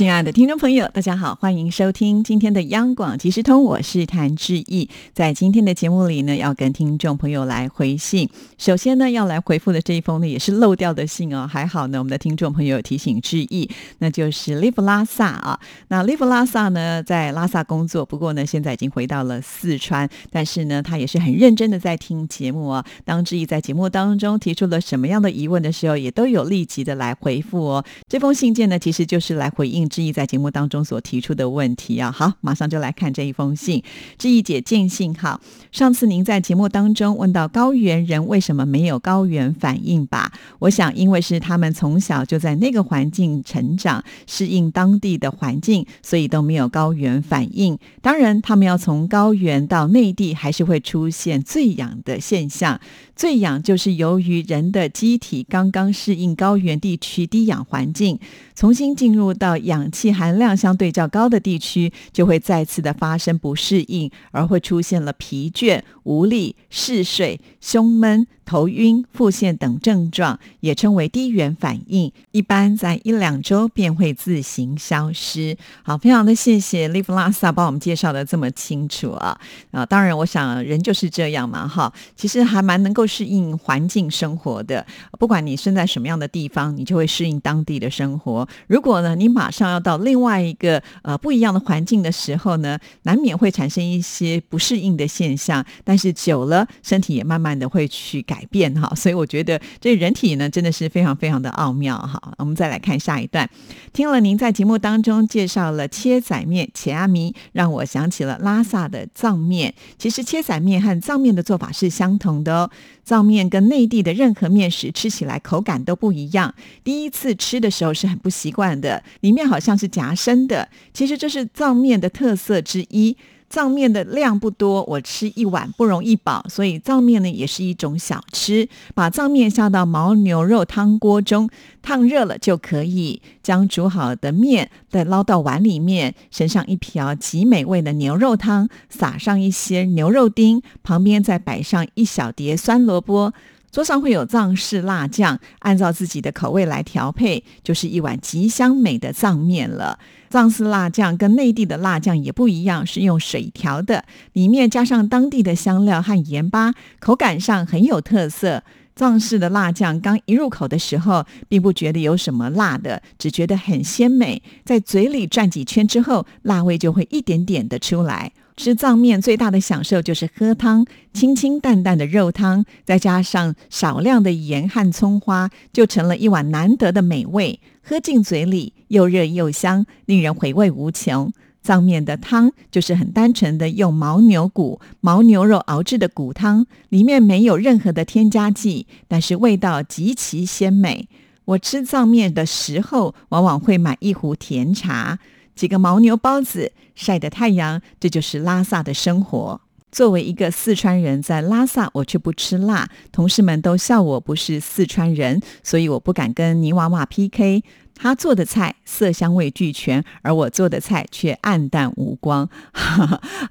亲爱的听众朋友，大家好，欢迎收听今天的央广即时通，我是谭志毅。在今天的节目里呢，要跟听众朋友来回信。首先呢，要来回复的这一封呢，也是漏掉的信哦。还好呢，我们的听众朋友提醒志毅，那就是 Live 拉萨啊。那 Live 拉萨呢，在拉萨工作，不过呢，现在已经回到了四川。但是呢，他也是很认真的在听节目啊。当志毅在节目当中提出了什么样的疑问的时候，也都有立即的来回复哦。这封信件呢，其实就是来回应。志毅在节目当中所提出的问题啊，好，马上就来看这一封信。志毅姐见信好，上次您在节目当中问到高原人为什么没有高原反应吧？我想，因为是他们从小就在那个环境成长，适应当地的环境，所以都没有高原反应。当然，他们要从高原到内地，还是会出现醉氧的现象。醉氧就是由于人的机体刚刚适应高原地区低氧环境，重新进入到氧氧气含量相对较高的地区，就会再次的发生不适应，而会出现了疲倦、无力、嗜睡、胸闷。头晕、腹泻等症状也称为低原反应，一般在一两周便会自行消失。好，非常的谢谢 Live 拉萨帮我们介绍的这么清楚啊！啊，当然，我想人就是这样嘛，哈，其实还蛮能够适应环境生活的。不管你生在什么样的地方，你就会适应当地的生活。如果呢，你马上要到另外一个呃不一样的环境的时候呢，难免会产生一些不适应的现象。但是久了，身体也慢慢的会去改。变哈，所以我觉得这人体呢真的是非常非常的奥妙哈。我们再来看下一段，听了您在节目当中介绍了切仔面、切阿弥，让我想起了拉萨的藏面。其实切仔面和藏面的做法是相同的哦。藏面跟内地的任何面食吃起来口感都不一样。第一次吃的时候是很不习惯的，里面好像是夹生的。其实这是藏面的特色之一。藏面的量不多，我吃一碗不容易饱，所以藏面呢也是一种小吃。把藏面下到牦牛肉汤锅中，烫热了就可以将煮好的面再捞到碗里面，盛上一瓢极美味的牛肉汤，撒上一些牛肉丁，旁边再摆上一小碟酸萝卜。桌上会有藏式辣酱，按照自己的口味来调配，就是一碗极香美的藏面了。藏式辣酱跟内地的辣酱也不一样，是用水调的，里面加上当地的香料和盐巴，口感上很有特色。藏式的辣酱刚一入口的时候，并不觉得有什么辣的，只觉得很鲜美，在嘴里转几圈之后，辣味就会一点点的出来。吃藏面最大的享受就是喝汤，清清淡淡的肉汤，再加上少量的盐和葱花，就成了一碗难得的美味。喝进嘴里又热又香，令人回味无穷。藏面的汤就是很单纯的用牦牛骨、牦牛肉熬制的骨汤，里面没有任何的添加剂，但是味道极其鲜美。我吃藏面的时候，往往会买一壶甜茶。几个牦牛包子晒的太阳，这就是拉萨的生活。作为一个四川人，在拉萨我却不吃辣，同事们都笑我不是四川人，所以我不敢跟泥娃娃 PK。他做的菜色香味俱全，而我做的菜却暗淡无光。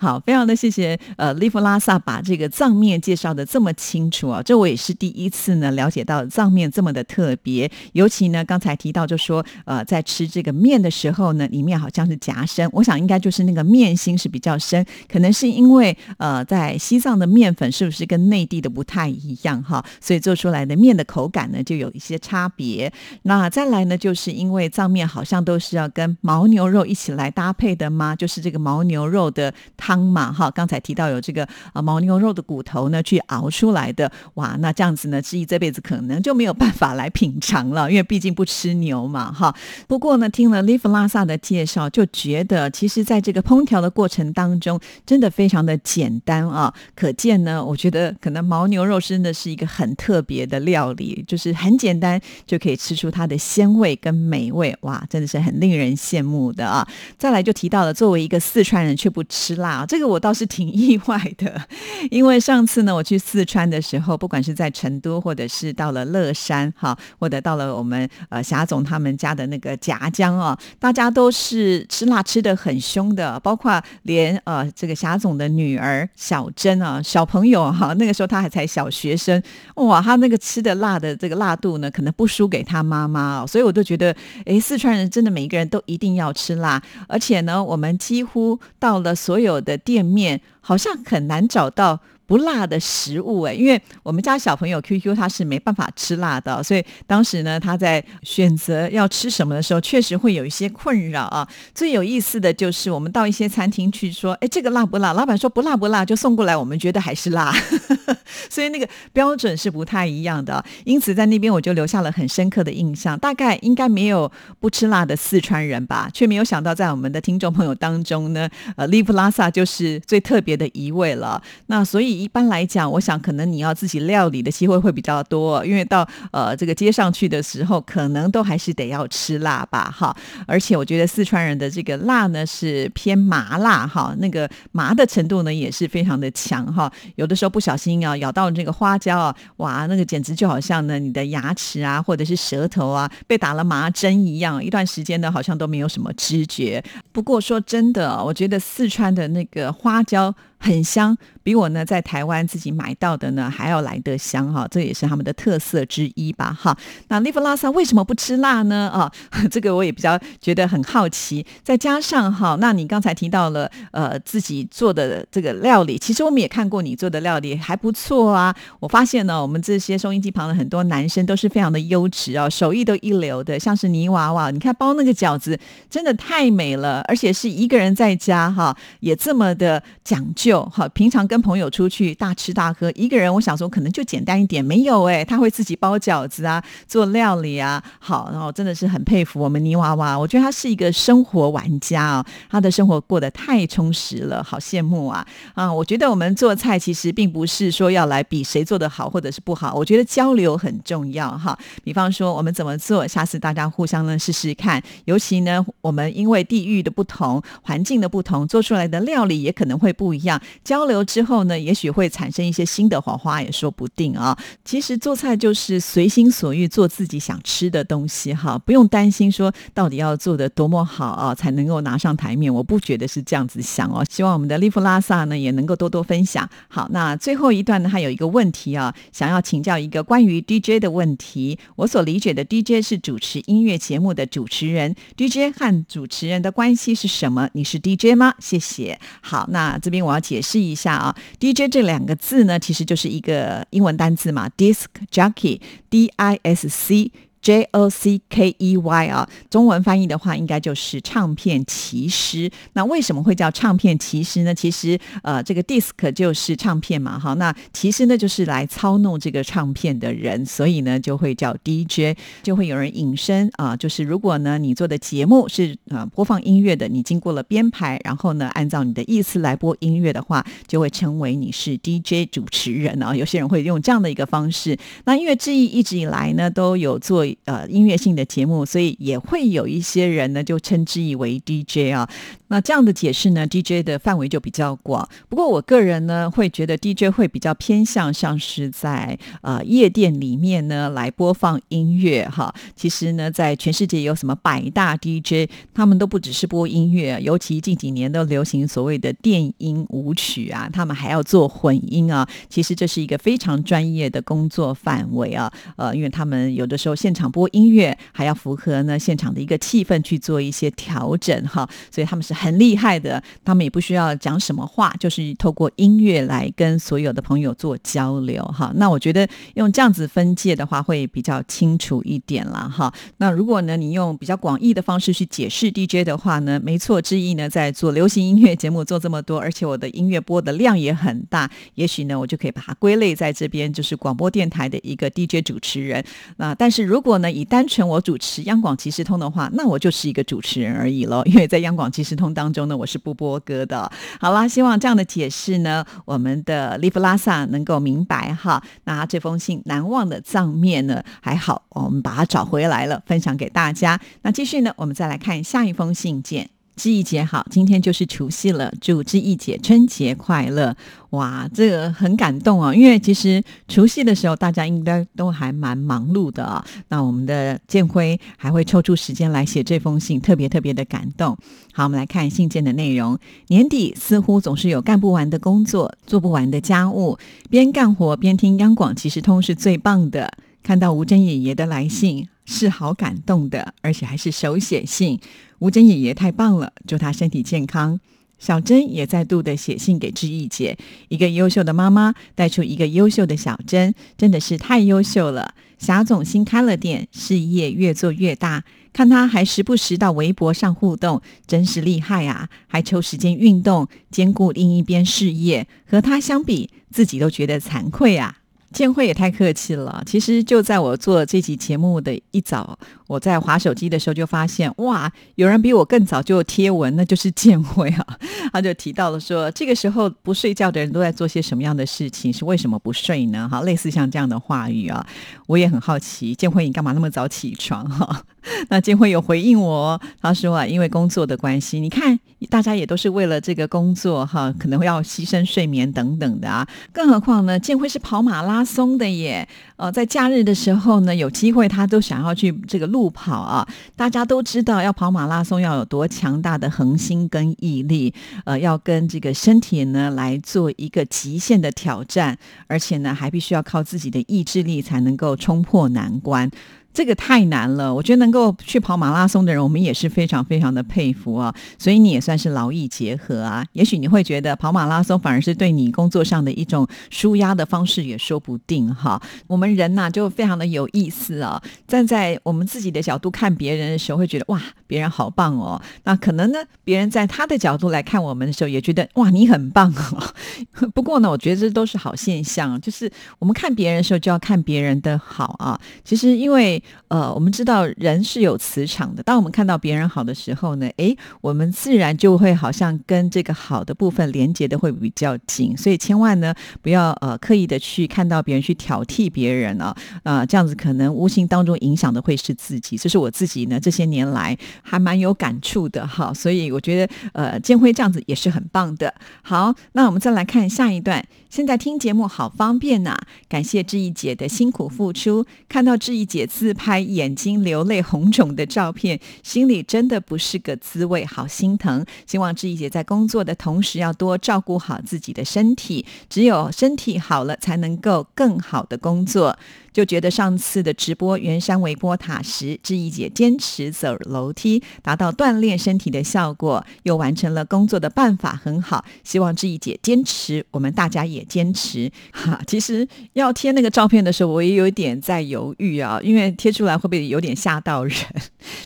好，非常的谢谢呃，利弗拉萨把这个藏面介绍的这么清楚啊，这我也是第一次呢了解到藏面这么的特别。尤其呢，刚才提到就说呃，在吃这个面的时候呢，里面好像是夹生，我想应该就是那个面心是比较深，可能是因为呃，在西藏的面粉是不是跟内地的不太一样哈，所以做出来的面的口感呢就有一些差别。那再来呢就是。因为藏面好像都是要跟牦牛肉一起来搭配的吗？就是这个牦牛肉的汤嘛，哈，刚才提到有这个啊牦牛肉的骨头呢，去熬出来的，哇，那这样子呢，志毅这辈子可能就没有办法来品尝了，因为毕竟不吃牛嘛，哈。不过呢，听了 Live 拉萨的介绍，就觉得其实在这个烹调的过程当中，真的非常的简单啊。可见呢，我觉得可能牦牛肉真的是一个很特别的料理，就是很简单就可以吃出它的鲜味跟。美味，哇，真的是很令人羡慕的啊！再来就提到了，作为一个四川人却不吃辣，这个我倒是挺意外的，因为上次呢我去四川的时候，不管是在成都，或者是到了乐山，哈，或者到了我们呃霞总他们家的那个夹江啊，大家都是吃辣吃的很凶的，包括连呃这个霞总的女儿小珍啊，小朋友哈，那个时候他还才小学生，哇，他那个吃的辣的这个辣度呢，可能不输给他妈妈哦，所以我都觉得，诶，四川人真的每一个人都一定要吃辣，而且呢，我们几乎到了所有的店面，好像很难找到。不辣的食物哎，因为我们家小朋友 Q Q 他是没办法吃辣的，所以当时呢他在选择要吃什么的时候，确实会有一些困扰啊。最有意思的就是我们到一些餐厅去说，哎，这个辣不辣？老板说不辣不辣，就送过来，我们觉得还是辣，所以那个标准是不太一样的。因此在那边我就留下了很深刻的印象。大概应该没有不吃辣的四川人吧，却没有想到在我们的听众朋友当中呢，呃，利普拉萨就是最特别的一位了。那所以。一般来讲，我想可能你要自己料理的机会会比较多，因为到呃这个街上去的时候，可能都还是得要吃辣吧，哈。而且我觉得四川人的这个辣呢是偏麻辣，哈，那个麻的程度呢也是非常的强，哈。有的时候不小心啊咬到这个花椒啊，哇，那个简直就好像呢你的牙齿啊或者是舌头啊被打了麻针一样，一段时间呢好像都没有什么知觉。不过说真的，我觉得四川的那个花椒。很香，比我呢在台湾自己买到的呢还要来得香哈，这也是他们的特色之一吧哈。那利弗拉萨为什么不吃辣呢？啊，这个我也比较觉得很好奇。再加上哈，那你刚才提到了呃自己做的这个料理，其实我们也看过你做的料理还不错啊。我发现呢，我们这些收音机旁的很多男生都是非常的优质哦，手艺都一流的，像是泥娃娃，你看包那个饺子真的太美了，而且是一个人在家哈，也这么的讲究。就好，平常跟朋友出去大吃大喝，一个人我想说可能就简单一点，没有哎，他会自己包饺子啊，做料理啊，好，然后真的是很佩服我们泥娃娃，我觉得他是一个生活玩家啊，他的生活过得太充实了，好羡慕啊啊！我觉得我们做菜其实并不是说要来比谁做的好或者是不好，我觉得交流很重要哈。比方说我们怎么做，下次大家互相呢试试看，尤其呢我们因为地域的不同、环境的不同，做出来的料理也可能会不一样。交流之后呢，也许会产生一些新的火花，也说不定啊。其实做菜就是随心所欲做自己想吃的东西哈，不用担心说到底要做的多么好啊才能够拿上台面。我不觉得是这样子想哦。希望我们的利弗拉萨呢也能够多多分享。好，那最后一段呢，还有一个问题啊，想要请教一个关于 DJ 的问题。我所理解的 DJ 是主持音乐节目的主持人，DJ 和主持人的关系是什么？你是 DJ 吗？谢谢。好，那这边我要。解释一下啊，DJ 这两个字呢，其实就是一个英文单字嘛，disc jockey，D I S C。J O C K E Y 啊，中文翻译的话应该就是唱片骑师。那为什么会叫唱片骑师呢？其实呃，这个 disc 就是唱片嘛，哈，那骑师呢就是来操弄这个唱片的人，所以呢就会叫 DJ，就会有人引申啊，就是如果呢你做的节目是呃播放音乐的，你经过了编排，然后呢按照你的意思来播音乐的话，就会称为你是 DJ 主持人啊。有些人会用这样的一个方式。那音乐之意一直以来呢都有做。呃，音乐性的节目，所以也会有一些人呢，就称之以为 DJ 啊。那这样的解释呢，DJ 的范围就比较广。不过我个人呢，会觉得 DJ 会比较偏向像是在呃夜店里面呢来播放音乐哈。其实呢，在全世界有什么百大 DJ，他们都不只是播音乐，尤其近几年都流行所谓的电音舞曲啊，他们还要做混音啊。其实这是一个非常专业的工作范围啊。呃，因为他们有的时候现场播音乐，还要符合呢现场的一个气氛去做一些调整哈。所以他们是。很厉害的，他们也不需要讲什么话，就是透过音乐来跟所有的朋友做交流哈。那我觉得用这样子分界的话，会比较清楚一点了哈。那如果呢，你用比较广义的方式去解释 DJ 的话呢，没错之一呢，在做流行音乐节目做这么多，而且我的音乐播的量也很大，也许呢，我就可以把它归类在这边，就是广播电台的一个 DJ 主持人。那但是如果呢，以单纯我主持央广即时通的话，那我就是一个主持人而已喽，因为在央广即时通。当中呢，我是不播歌的。好啦，希望这样的解释呢，我们的利弗拉萨能够明白哈。那这封信难忘的藏面呢，还好，我们把它找回来了，分享给大家。那继续呢，我们再来看下一封信件。知意姐好，今天就是除夕了，祝知意姐春节快乐！哇，这个很感动啊，因为其实除夕的时候大家应该都还蛮忙碌的啊。那我们的建辉还会抽出时间来写这封信，特别特别的感动。好，我们来看信件的内容。年底似乎总是有干不完的工作，做不完的家务，边干活边听央广即时通是最棒的。看到吴珍爷爷的来信。是好感动的，而且还是手写信。吴珍爷爷太棒了，祝他身体健康。小珍也再度的写信给志毅姐，一个优秀的妈妈带出一个优秀的小珍，真的是太优秀了。霞总新开了店，事业越做越大，看他还时不时到微博上互动，真是厉害啊！还抽时间运动，兼顾另一边事业，和他相比，自己都觉得惭愧啊。建辉也太客气了。其实就在我做这期节目的一早，我在划手机的时候就发现，哇，有人比我更早就贴文，那就是建辉啊。他就提到了说，这个时候不睡觉的人都在做些什么样的事情？是为什么不睡呢？哈，类似像这样的话语啊，我也很好奇，建辉你干嘛那么早起床？哈，那建辉有回应我，他说啊，因为工作的关系，你看大家也都是为了这个工作哈，可能会要牺牲睡眠等等的啊。更何况呢，建辉是跑马拉松的耶，呃，在假日的时候呢，有机会他都想要去这个路不跑啊。大家都知道，要跑马拉松要有多强大的恒心跟毅力。呃，要跟这个身体呢来做一个极限的挑战，而且呢还必须要靠自己的意志力才能够冲破难关。这个太难了，我觉得能够去跑马拉松的人，我们也是非常非常的佩服啊。所以你也算是劳逸结合啊。也许你会觉得跑马拉松反而是对你工作上的一种舒压的方式，也说不定哈。我们人呐就非常的有意思啊。站在我们自己的角度看别人的时候，会觉得哇，别人好棒哦。那可能呢，别人在他的角度来看我们的时候，也觉得哇，你很棒哦。不过呢，我觉得这都是好现象，就是我们看别人的时候，就要看别人的好啊。其实因为呃，我们知道人是有磁场的。当我们看到别人好的时候呢，诶，我们自然就会好像跟这个好的部分连接的会比较紧。所以千万呢，不要呃刻意的去看到别人去挑剔别人啊，啊，这样子可能无形当中影响的会是自己。这是我自己呢这些年来还蛮有感触的哈。所以我觉得呃，建辉这样子也是很棒的。好，那我们再来看下一段。现在听节目好方便呐，感谢志毅姐的辛苦付出。看到志毅姐自拍眼睛流泪红肿的照片，心里真的不是个滋味，好心疼。希望志怡姐在工作的同时要多照顾好自己的身体，只有身体好了，才能够更好的工作。就觉得上次的直播圆山微波塔时，志毅姐坚持走楼梯，达到锻炼身体的效果，又完成了工作的办法很好。希望志毅姐坚持，我们大家也坚持。哈，其实要贴那个照片的时候，我也有点在犹豫啊，因为贴出来会不会有点吓到人？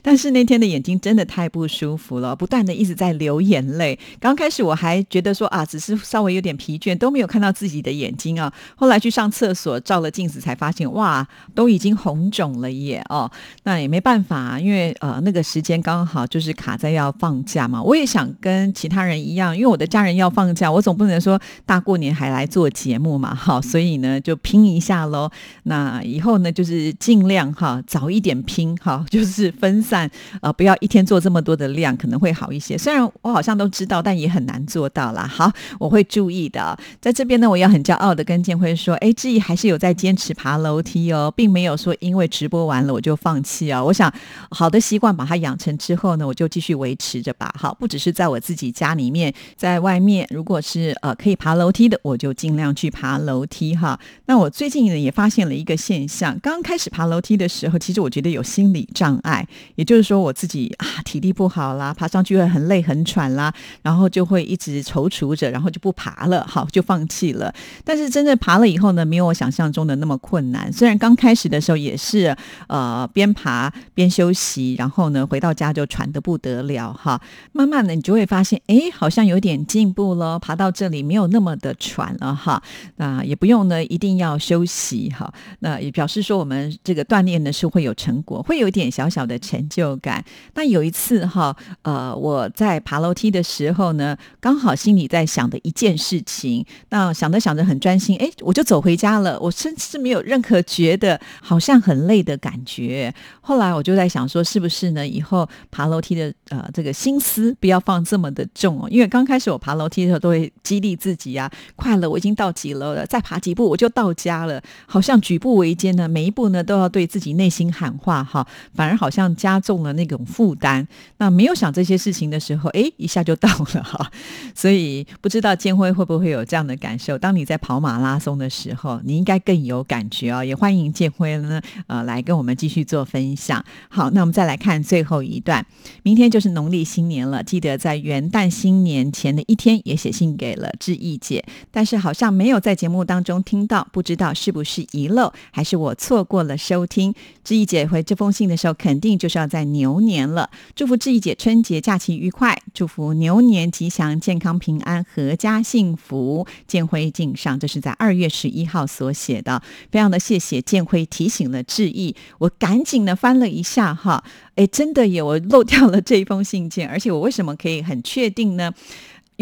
但是那天的眼睛真的太不舒服了，不断的一直在流眼泪。刚开始我还觉得说啊，只是稍微有点疲倦，都没有看到自己的眼睛啊。后来去上厕所照了镜子，才发现。哇，都已经红肿了耶！哦，那也没办法，因为呃那个时间刚好就是卡在要放假嘛。我也想跟其他人一样，因为我的家人要放假，我总不能说大过年还来做节目嘛，哈。所以呢，就拼一下喽。那以后呢，就是尽量哈早一点拼哈，就是分散呃，不要一天做这么多的量，可能会好一些。虽然我好像都知道，但也很难做到啦。好，我会注意的。在这边呢，我要很骄傲的跟建辉说，哎，志毅还是有在坚持爬楼。梯哦，并没有说因为直播完了我就放弃啊。我想好的习惯把它养成之后呢，我就继续维持着吧。好，不只是在我自己家里面，在外面，如果是呃可以爬楼梯的，我就尽量去爬楼梯哈。那我最近呢也发现了一个现象，刚开始爬楼梯的时候，其实我觉得有心理障碍，也就是说我自己啊体力不好啦，爬上去会很累很喘啦，然后就会一直踌躇着，然后就不爬了，好就放弃了。但是真正爬了以后呢，没有我想象中的那么困难。虽然刚开始的时候也是呃边爬边休息，然后呢回到家就喘得不得了哈。慢慢的你就会发现，哎，好像有点进步了，爬到这里没有那么的喘了哈。那也不用呢一定要休息哈。那也表示说我们这个锻炼呢是会有成果，会有一点小小的成就感。那有一次哈，呃，我在爬楼梯的时候呢，刚好心里在想的一件事情，那想着想着很专心，哎，我就走回家了。我甚至没有任何觉得好像很累的感觉。后来我就在想说，是不是呢？以后爬楼梯的呃这个心思不要放这么的重哦，因为刚开始我爬楼梯的时候都会激励自己啊，快了，我已经到几楼了，再爬几步我就到家了，好像举步维艰呢，每一步呢都要对自己内心喊话哈，反而好像加重了那种负担。那没有想这些事情的时候，哎，一下就到了哈。所以不知道建辉会不会有这样的感受？当你在跑马拉松的时候，你应该更有感觉哦。欢迎建辉呢，呃，来跟我们继续做分享。好，那我们再来看最后一段。明天就是农历新年了，记得在元旦新年前的一天也写信给了志毅姐，但是好像没有在节目当中听到，不知道是不是遗漏，还是我错过了收听。志毅姐回这封信的时候，肯定就是要在牛年了。祝福志毅姐春节假期愉快，祝福牛年吉祥、健康、平安、阖家幸福。建辉敬上，这是在二月十一号所写的，非常的谢谢写建辉提醒了志毅，我赶紧的翻了一下哈，哎，真的有我漏掉了这一封信件，而且我为什么可以很确定呢？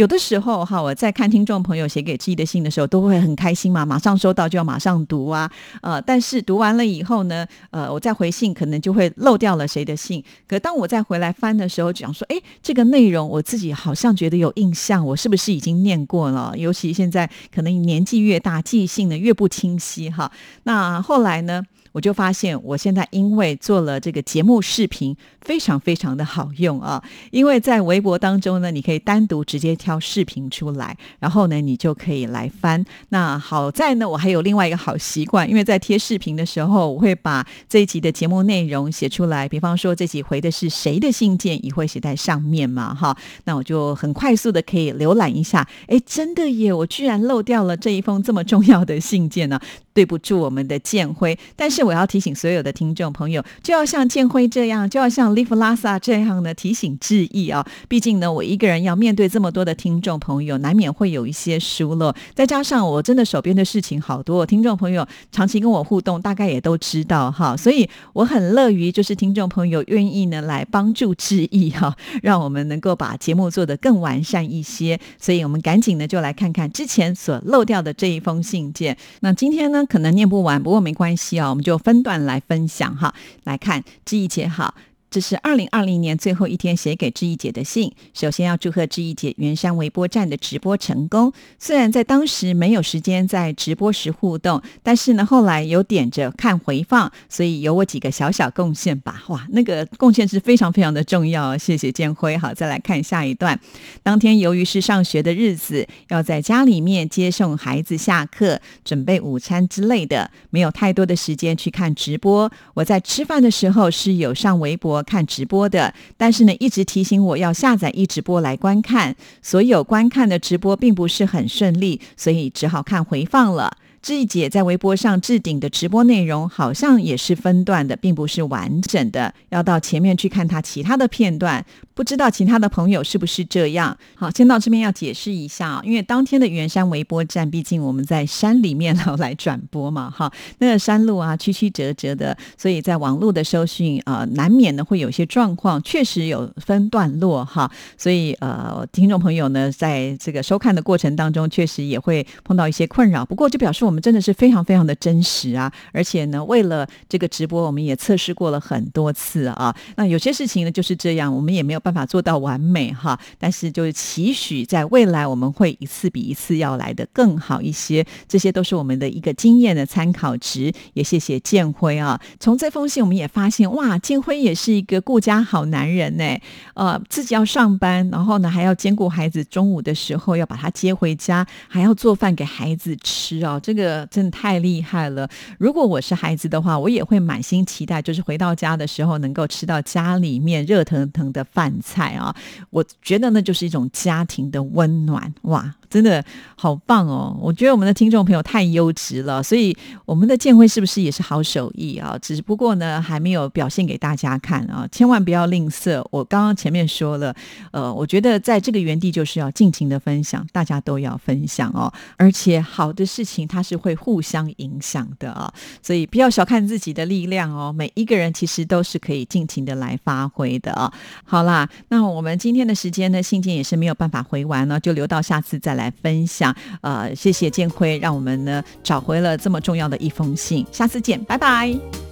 有的时候哈，我在看听众朋友写给自己的信的时候，都会很开心嘛，马上收到就要马上读啊，呃，但是读完了以后呢，呃，我再回信可能就会漏掉了谁的信。可当我再回来翻的时候，讲说，哎，这个内容我自己好像觉得有印象，我是不是已经念过了？尤其现在可能年纪越大，记忆性呢越不清晰哈。那后来呢？我就发现，我现在因为做了这个节目视频，非常非常的好用啊！因为在微博当中呢，你可以单独直接挑到视频出来，然后呢，你就可以来翻。那好在呢，我还有另外一个好习惯，因为在贴视频的时候，我会把这一集的节目内容写出来。比方说，这集回的是谁的信件，也会写在上面嘛，哈。那我就很快速的可以浏览一下。哎，真的耶！我居然漏掉了这一封这么重要的信件呢。对不住，我们的建辉。但是我要提醒所有的听众朋友，就要像建辉这样，就要像 Live Lasa 这样的提醒致意啊。毕竟呢，我一个人要面对这么多的听众朋友，难免会有一些疏漏。再加上我真的手边的事情好多，听众朋友长期跟我互动，大概也都知道哈。所以我很乐于就是听众朋友愿意呢来帮助致意哈，让我们能够把节目做得更完善一些。所以我们赶紧呢就来看看之前所漏掉的这一封信件。那今天呢？可能念不完，不过没关系啊，我们就分段来分享哈。来看记忆节好。这是二零二零年最后一天写给志毅姐的信。首先要祝贺志毅姐圆山微波站的直播成功。虽然在当时没有时间在直播时互动，但是呢，后来有点着看回放，所以有我几个小小贡献吧。哇，那个贡献是非常非常的重要。谢谢建辉。好，再来看下一段。当天由于是上学的日子，要在家里面接送孩子下课、准备午餐之类的，没有太多的时间去看直播。我在吃饭的时候是有上微博。看直播的，但是呢，一直提醒我要下载一直播来观看。所有观看的直播并不是很顺利，所以只好看回放了。志毅姐在微博上置顶的直播内容好像也是分段的，并不是完整的，要到前面去看她其他的片段。不知道其他的朋友是不是这样？好，先到这边要解释一下，因为当天的圆山微波站，毕竟我们在山里面然后来转播嘛，哈，那个山路啊曲曲折折的，所以在网络的收讯啊，难免呢会有些状况，确实有分段落哈，所以呃，听众朋友呢，在这个收看的过程当中，确实也会碰到一些困扰。不过就表示我们真的是非常非常的真实啊，而且呢，为了这个直播，我们也测试过了很多次啊。那有些事情呢就是这样，我们也没有办。办法做到完美哈，但是就是期许在未来我们会一次比一次要来的更好一些，这些都是我们的一个经验的参考值。也谢谢建辉啊，从这封信我们也发现哇，建辉也是一个顾家好男人呢。呃，自己要上班，然后呢还要兼顾孩子，中午的时候要把他接回家，还要做饭给孩子吃哦。这个真的太厉害了。如果我是孩子的话，我也会满心期待，就是回到家的时候能够吃到家里面热腾腾的饭菜啊。我觉得那就是一种家庭的温暖哇。真的好棒哦！我觉得我们的听众朋友太优质了，所以我们的建辉是不是也是好手艺啊？只不过呢，还没有表现给大家看啊！千万不要吝啬。我刚刚前面说了，呃，我觉得在这个园地就是要尽情的分享，大家都要分享哦。而且好的事情它是会互相影响的啊，所以不要小看自己的力量哦。每一个人其实都是可以尽情的来发挥的啊。好啦，那我们今天的时间呢，信件也是没有办法回完呢，就留到下次再来。来分享，呃，谢谢建辉，让我们呢找回了这么重要的一封信。下次见，拜拜。